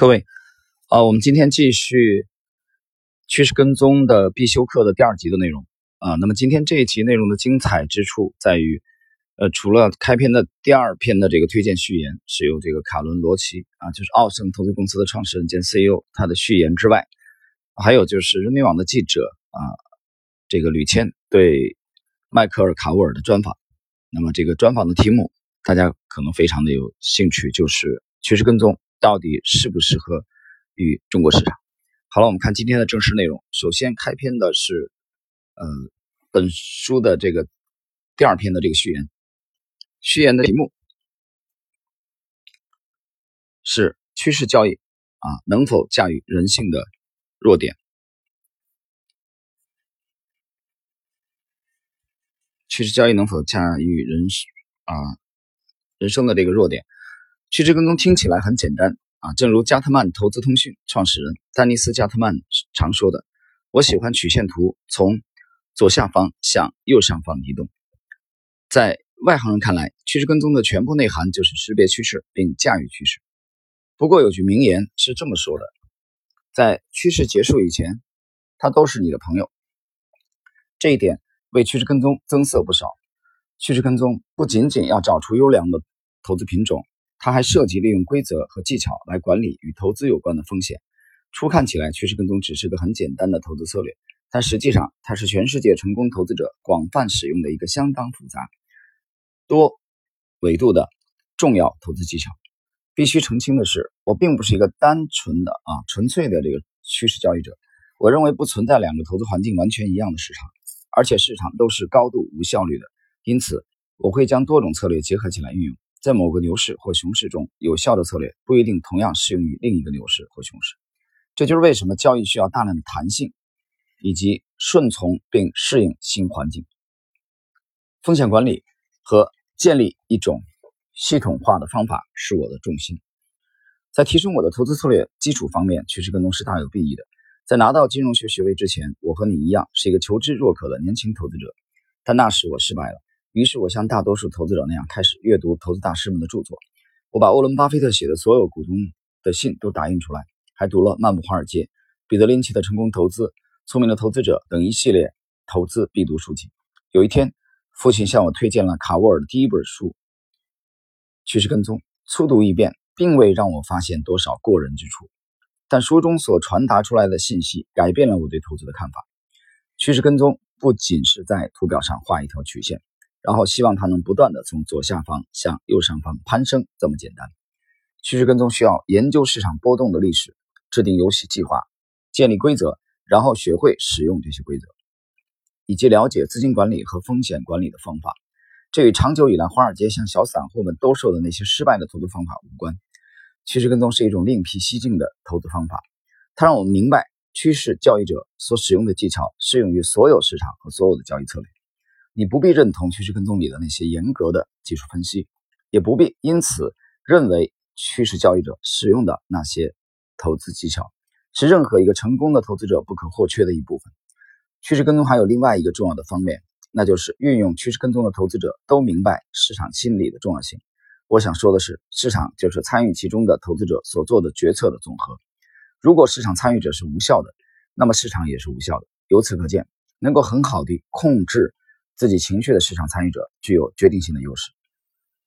各位，啊，我们今天继续趋势跟踪的必修课的第二集的内容啊。那么今天这一集内容的精彩之处在于，呃，除了开篇的第二篇的这个推荐序言是由这个卡伦罗奇啊，就是奥盛投资公司的创始人兼 CEO 他的序言之外，还有就是人民网的记者啊，这个吕谦对迈克尔卡沃尔的专访。那么这个专访的题目大家可能非常的有兴趣，就是趋势跟踪。到底适不适合于中国市场？好了，我们看今天的正式内容。首先开篇的是，呃，本书的这个第二篇的这个序言。序言的题目是趋势交易啊，能否驾驭人性的弱点？趋势交易能否驾驭人啊人生的这个弱点？趋势跟踪听起来很简单啊，正如加特曼投资通讯创始人丹尼斯·加特曼常说的：“我喜欢曲线图从左下方向右上方移动。”在外行人看来，趋势跟踪的全部内涵就是识别趋势并驾驭趋势。不过有句名言是这么说的：“在趋势结束以前，他都是你的朋友。”这一点为趋势跟踪增色不少。趋势跟踪不仅仅要找出优良的投资品种。它还涉及利用规则和技巧来管理与投资有关的风险。初看起来，趋势跟踪只是个很简单的投资策略，但实际上，它是全世界成功投资者广泛使用的一个相当复杂、多维度的重要投资技巧。必须澄清的是，我并不是一个单纯的啊纯粹的这个趋势交易者。我认为不存在两个投资环境完全一样的市场，而且市场都是高度无效率的。因此，我会将多种策略结合起来运用。在某个牛市或熊市中，有效的策略不一定同样适用于另一个牛市或熊市。这就是为什么交易需要大量的弹性，以及顺从并适应新环境。风险管理和建立一种系统化的方法是我的重心。在提升我的投资策略基础方面，其实跟踪是大有裨益的。在拿到金融学学位之前，我和你一样是一个求知若渴的年轻投资者，但那时我失败了。于是我像大多数投资者那样开始阅读投资大师们的著作。我把沃伦·巴菲特写的所有股东的信都打印出来，还读了《漫步华尔街》、彼得·林奇的《成功投资》、《聪明的投资者》等一系列投资必读书籍。有一天，父亲向我推荐了卡沃尔的第一本书《趋势跟踪》，粗读一遍，并未让我发现多少过人之处，但书中所传达出来的信息改变了我对投资的看法。趋势跟踪不仅是在图表上画一条曲线。然后希望它能不断的从左下方向右上方攀升，这么简单。趋势跟踪需要研究市场波动的历史，制定游戏计划，建立规则，然后学会使用这些规则，以及了解资金管理和风险管理的方法。这与长久以来华尔街向小散户们兜售的那些失败的投资方法无关。趋势跟踪是一种另辟蹊径的投资方法，它让我们明白趋势交易者所使用的技巧适用于所有市场和所有的交易策略。你不必认同趋势跟踪里的那些严格的技术分析，也不必因此认为趋势交易者使用的那些投资技巧是任何一个成功的投资者不可或缺的一部分。趋势跟踪还有另外一个重要的方面，那就是运用趋势跟踪的投资者都明白市场心理的重要性。我想说的是，市场就是参与其中的投资者所做的决策的总和。如果市场参与者是无效的，那么市场也是无效的。由此可见，能够很好的控制。自己情绪的市场参与者具有决定性的优势。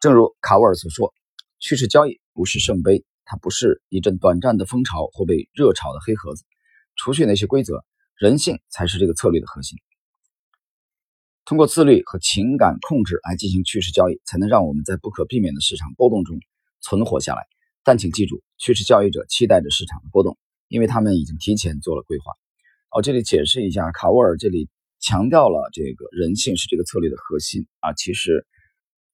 正如卡沃尔所说，趋势交易不是圣杯，它不是一阵短暂的风潮或被热炒的黑盒子。除去那些规则，人性才是这个策略的核心。通过自律和情感控制来进行趋势交易，才能让我们在不可避免的市场波动中存活下来。但请记住，趋势交易者期待着市场的波动，因为他们已经提前做了规划。哦，这里解释一下，卡沃尔这里。强调了这个人性是这个策略的核心啊，其实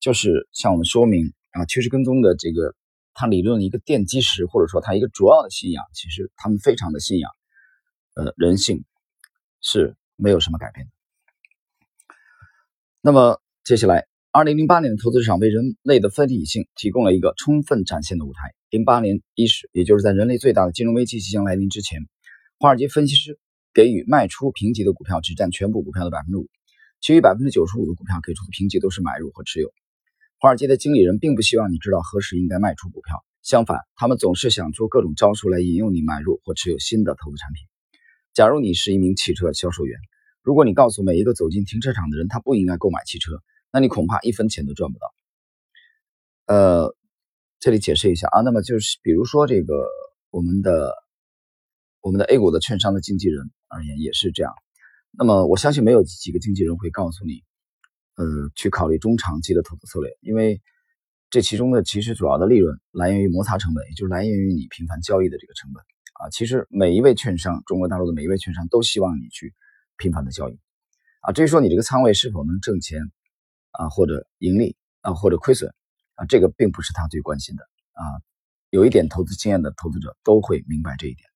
就是向我们说明啊，趋势跟踪的这个它理论的一个奠基石，或者说它一个主要的信仰，其实他们非常的信仰，呃，人性是没有什么改变的。那么接下来，二零零八年的投资市场为人类的非理性提供了一个充分展现的舞台。零八年伊始，也就是在人类最大的金融危机即将来临之前，华尔街分析师。给予卖出评级的股票只占全部股票的百分之五，其余百分之九十五的股票给出的评级都是买入和持有。华尔街的经理人并不希望你知道何时应该卖出股票，相反，他们总是想出各种招数来引诱你买入或持有新的投资产品。假如你是一名汽车销售员，如果你告诉每一个走进停车场的人他不应该购买汽车，那你恐怕一分钱都赚不到。呃，这里解释一下啊，那么就是比如说这个我们的我们的 A 股的券商的经纪人而言也是这样。那么我相信没有几个经纪人会告诉你，呃，去考虑中长期的投资策略，因为这其中的其实主要的利润来源于摩擦成本，也就是来源于你频繁交易的这个成本啊。其实每一位券商，中国大陆的每一位券商都希望你去频繁的交易啊。至于说你这个仓位是否能挣钱啊，或者盈利啊，或者亏损。啊，这个并不是他最关心的啊。有一点投资经验的投资者都会明白这一点，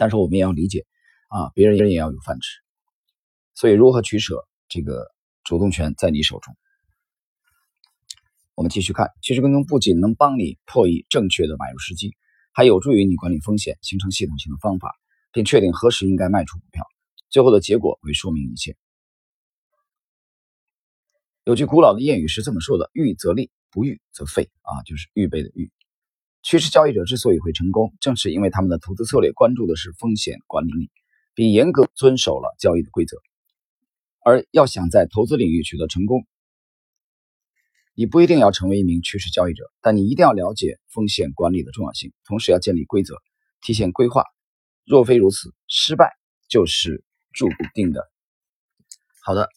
但是我们也要理解啊，别人也要有饭吃，所以如何取舍，这个主动权在你手中。我们继续看，趋势跟踪不仅能帮你破译正确的买入时机，还有助于你管理风险，形成系统性的方法，并确定何时应该卖出股票。最后的结果会说明一切。有句古老的谚语是这么说的：“预则立。”不预则废啊，就是预备的预。趋势交易者之所以会成功，正是因为他们的投资策略关注的是风险管理，并严格遵守了交易的规则。而要想在投资领域取得成功，你不一定要成为一名趋势交易者，但你一定要了解风险管理的重要性，同时要建立规则，提前规划。若非如此，失败就是注定的。好的，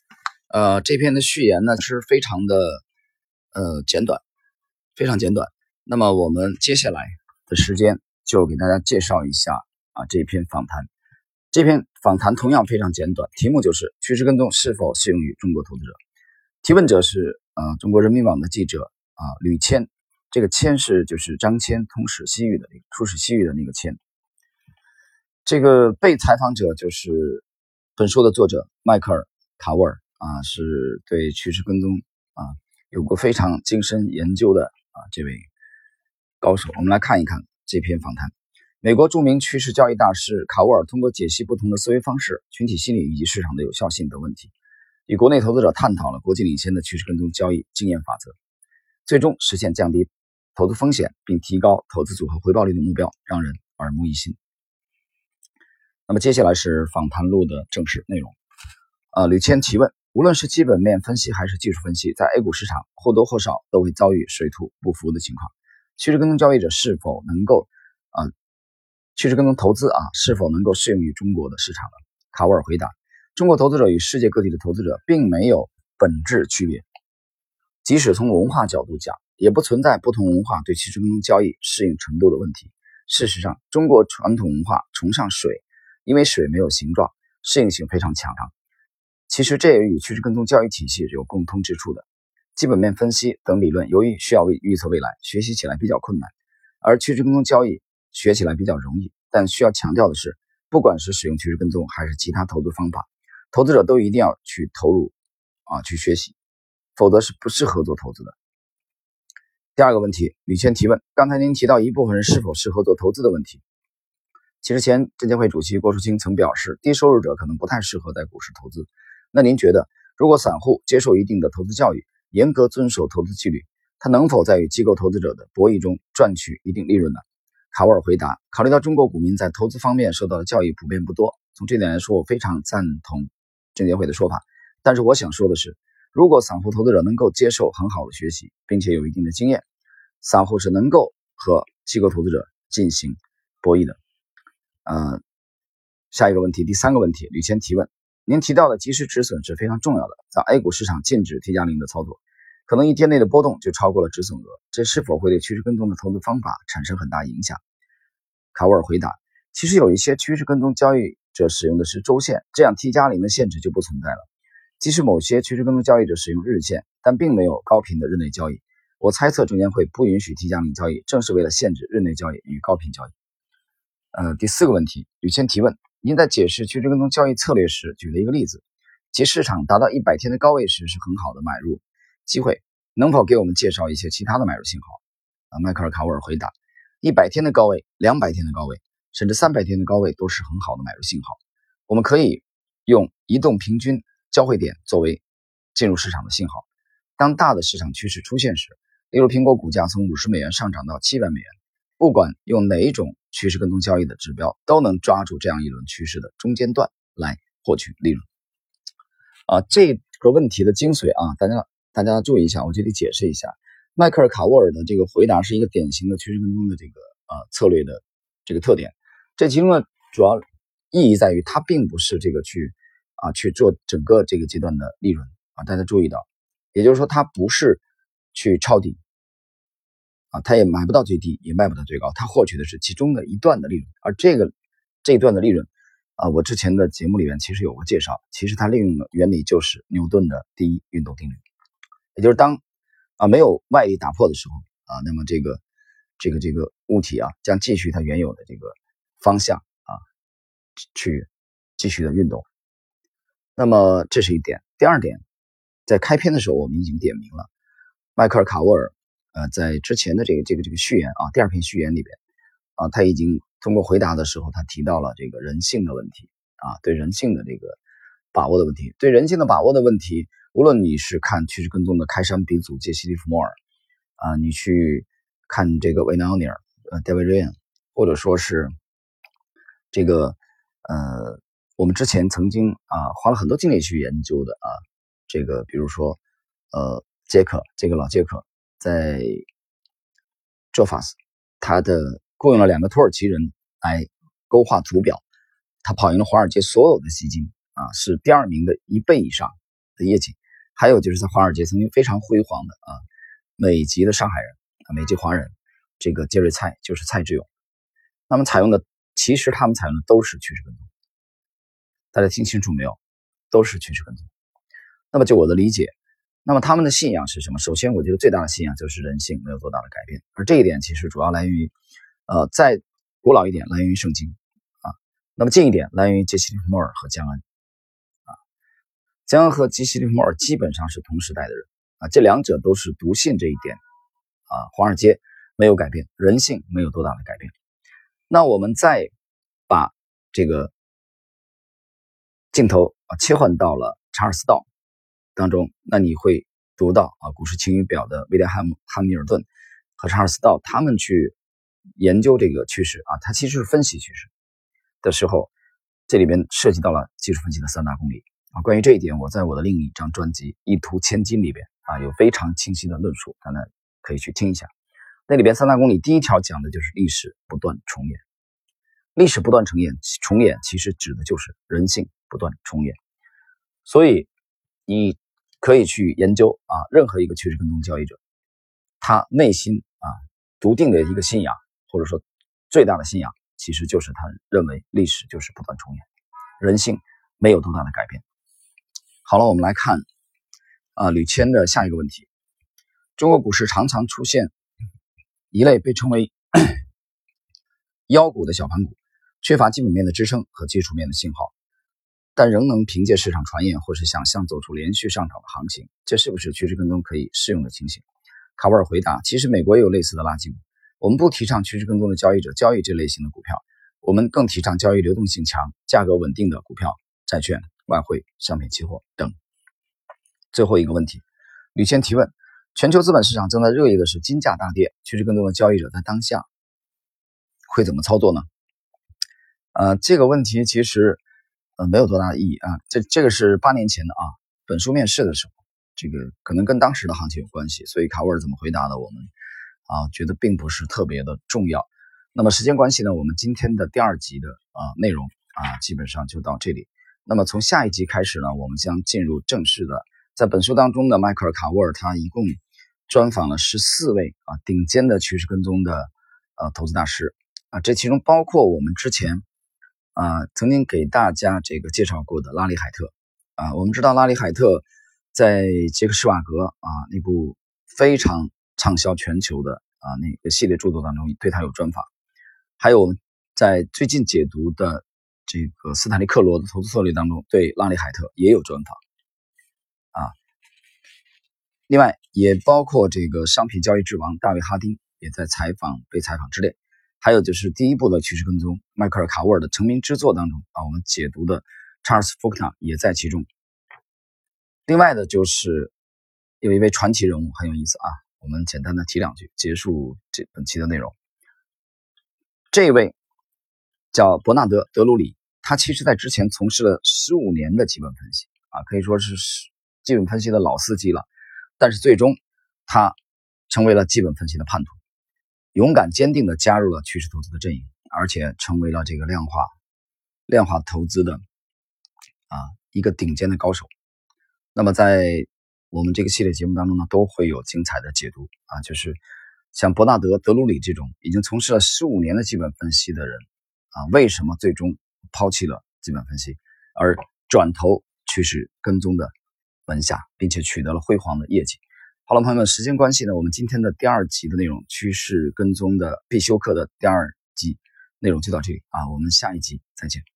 呃，这篇的序言呢是非常的。呃，简短，非常简短。那么我们接下来的时间就给大家介绍一下啊这篇访谈。这篇访谈同样非常简短，题目就是趋势跟踪是否适用于中国投资者？提问者是呃中国人民网的记者啊吕谦，这个谦是就是张骞通使西域的那个出使西域的那个谦。这个被采访者就是本书的作者迈克尔·卡沃尔啊，是对趋势跟踪啊。有过非常精深研究的啊这位高手，我们来看一看这篇访谈。美国著名趋势交易大师卡沃尔通过解析不同的思维方式、群体心理以及市场的有效性等问题，与国内投资者探讨了国际领先的趋势跟踪交易经验法则，最终实现降低投资风险并提高投资组合回报率的目标，让人耳目一新。那么接下来是访谈录的正式内容。啊，吕谦提问。无论是基本面分析还是技术分析，在 A 股市场或多或少都会遭遇水土不服的情况。趋势跟踪交易者是否能够啊？趋势跟踪投资啊，是否能够适用于中国的市场呢？卡沃尔回答：中国投资者与世界各地的投资者并没有本质区别，即使从文化角度讲，也不存在不同文化对趋势跟踪交易适应程度的问题。事实上，中国传统文化崇尚水，因为水没有形状，适应性非常强。其实这也与趋势跟踪交易体系有共通之处的。基本面分析等理论，由于需要为预测未来，学习起来比较困难；而趋势跟踪交易学起来比较容易。但需要强调的是，不管是使用趋势跟踪还是其他投资方法，投资者都一定要去投入啊，去学习，否则是不适合做投资的。第二个问题，吕谦提问：刚才您提到一部分人是否适合做投资的问题。其实前证监会主席郭树清曾表示，低收入者可能不太适合在股市投资。那您觉得，如果散户接受一定的投资教育，严格遵守投资纪律，他能否在与机构投资者的博弈中赚取一定利润呢？卡沃尔回答：考虑到中国股民在投资方面受到的教育普遍不多，从这点来说，我非常赞同证监会的说法。但是我想说的是，如果散户投资者能够接受很好的学习，并且有一定的经验，散户是能够和机构投资者进行博弈的。呃，下一个问题，第三个问题，吕谦提问。您提到的及时止损是非常重要的。在 A 股市场禁止 T 加零的操作，可能一天内的波动就超过了止损额，这是否会对趋势跟踪的投资方法产生很大影响？卡沃尔回答：其实有一些趋势跟踪交易者使用的是周线，这样 T 加零的限制就不存在了。即使某些趋势跟踪交易者使用日线，但并没有高频的日内交易。我猜测证监会不允许 T 加零交易，正是为了限制日内交易与高频交易。呃，第四个问题，吕谦提问。您在解释趋势跟踪交易策略时举了一个例子，即市场达到一百天的高位时是很好的买入机会，能否给我们介绍一些其他的买入信号？啊，迈克尔·卡沃尔回答：一百天的高位、两百天的高位，甚至三百天的高位都是很好的买入信号。我们可以用移动平均交汇点作为进入市场的信号。当大的市场趋势出现时，例如苹果股价从五十美元上涨到七百美元，不管用哪一种趋势跟踪交易的指标，都能抓住这样一轮趋势的中间段来获取利润。啊，这个问题的精髓啊，大家大家注意一下，我这里解释一下，迈克尔卡沃尔的这个回答是一个典型的趋势跟踪的这个呃策略的这个特点。这其中呢，主要意义在于，它并不是这个去啊去做整个这个阶段的利润啊，大家注意到，也就是说，它不是去抄底啊，它也买不到最低，也卖不到最高，它获取的是其中的一段的利润，而这个这一段的利润啊，我之前的节目里面其实有过介绍，其实它利用的原理就是牛顿的第一运动定律，也就是当啊没有外力打破的时候啊，那么这个这个这个物体啊将继续它原有的这个。方向啊，去继续的运动。那么这是一点。第二点，在开篇的时候我们已经点明了，迈克尔卡沃尔呃在之前的这个这个这个序言啊，第二篇序言里边啊，他已经通过回答的时候，他提到了这个人性的问题啊，对人性的这个把握的问题，对人性的把握的问题，无论你是看趋势跟踪的开山鼻祖杰西·利弗莫尔啊，你去看这个维纳奥尼尔呃戴维·瑞恩，或者说是。这个，呃，我们之前曾经啊花了很多精力去研究的啊，这个比如说，呃，杰克这个老杰克在 Jofas，他的雇佣了两个土耳其人来勾画图表，他跑赢了华尔街所有的基金啊，是第二名的一倍以上的业绩。还有就是在华尔街曾经非常辉煌的啊，美籍的上海人啊，美籍华人，这个杰瑞蔡就是蔡志勇，那么采用的。其实他们采用的都是趋势跟踪，大家听清楚没有？都是趋势跟踪。那么就我的理解，那么他们的信仰是什么？首先，我觉得最大的信仰就是人性没有多大的改变，而这一点其实主要来源于，呃，再古老一点来源于圣经啊，那么近一点来源于杰西·利弗莫尔和江恩啊，江恩和杰西·利弗莫尔基本上是同时代的人啊，这两者都是笃信这一点啊，华尔街没有改变，人性没有多大的改变。那我们再把这个镜头啊切换到了查尔斯道当中，那你会读到啊《股市晴雨表》的威廉汉姆汉密尔顿和查尔斯道他们去研究这个趋势啊，他其实是分析趋势的时候，这里边涉及到了技术分析的三大公理啊。关于这一点，我在我的另一张专辑《一图千金》里边啊有非常清晰的论述，大家可以去听一下。那里边三大公理，第一条讲的就是历史不断重演。历史不断重演，重演其实指的就是人性不断重演。所以你可以去研究啊，任何一个趋势跟踪交易者，他内心啊笃定的一个信仰，或者说最大的信仰，其实就是他认为历史就是不断重演，人性没有多大的改变。好了，我们来看啊吕谦的下一个问题：中国股市常常出现。一类被称为 妖股的小盘股，缺乏基本面的支撑和技术面的信号，但仍能凭借市场传言或是想象走出连续上涨的行情，这是不是趋势跟踪可以适用的情形？卡沃尔回答：其实美国也有类似的垃圾股。我们不提倡趋势跟踪的交易者交易这类型的股票，我们更提倡交易流动性强、价格稳定的股票、债券、外汇、商品期货等。最后一个问题，吕谦提问。全球资本市场正在热议的是金价大跌，趋势跟踪的交易者在当下会怎么操作呢？呃，这个问题其实没有多大意义啊。这这个是八年前的啊，本书面试的时候，这个可能跟当时的行情有关系，所以卡沃尔怎么回答的，我们啊觉得并不是特别的重要。那么时间关系呢，我们今天的第二集的啊内容啊基本上就到这里。那么从下一集开始呢，我们将进入正式的。在本书当中的迈克尔·卡沃尔，他一共专访了十四位啊顶尖的趋势跟踪的呃投资大师啊，这其中包括我们之前啊曾经给大家这个介绍过的拉里·海特啊。我们知道拉里·海特在杰克·施瓦格啊那部非常畅销全球的啊那个系列著作当中对他有专访，还有我们在最近解读的这个斯坦利·克罗的投资策略当中对拉里·海特也有专访。啊，另外也包括这个商品交易之王大卫哈丁也在采访被采访之列，还有就是第一部的趋势跟踪迈克尔卡沃尔的成名之作当中啊，我们解读的查尔斯福克纳也在其中。另外的就是有一位传奇人物很有意思啊，我们简单的提两句，结束这本期的内容。这位叫伯纳德·德鲁里，他其实在之前从事了十五年的基本分析啊，可以说是基本分析的老司机了。但是最终他成为了基本分析的叛徒，勇敢坚定的加入了趋势投资的阵营，而且成为了这个量化量化投资的啊一个顶尖的高手。那么在我们这个系列节目当中呢，都会有精彩的解读啊，就是像伯纳德·德鲁里这种已经从事了十五年的基本分析的人啊，为什么最终抛弃了基本分析，而转投趋势跟踪的门下，并且取得了辉煌的业绩？好了，朋友们，时间关系呢，我们今天的第二集的内容，趋势跟踪的必修课的第二集内容就到这里啊，我们下一集再见。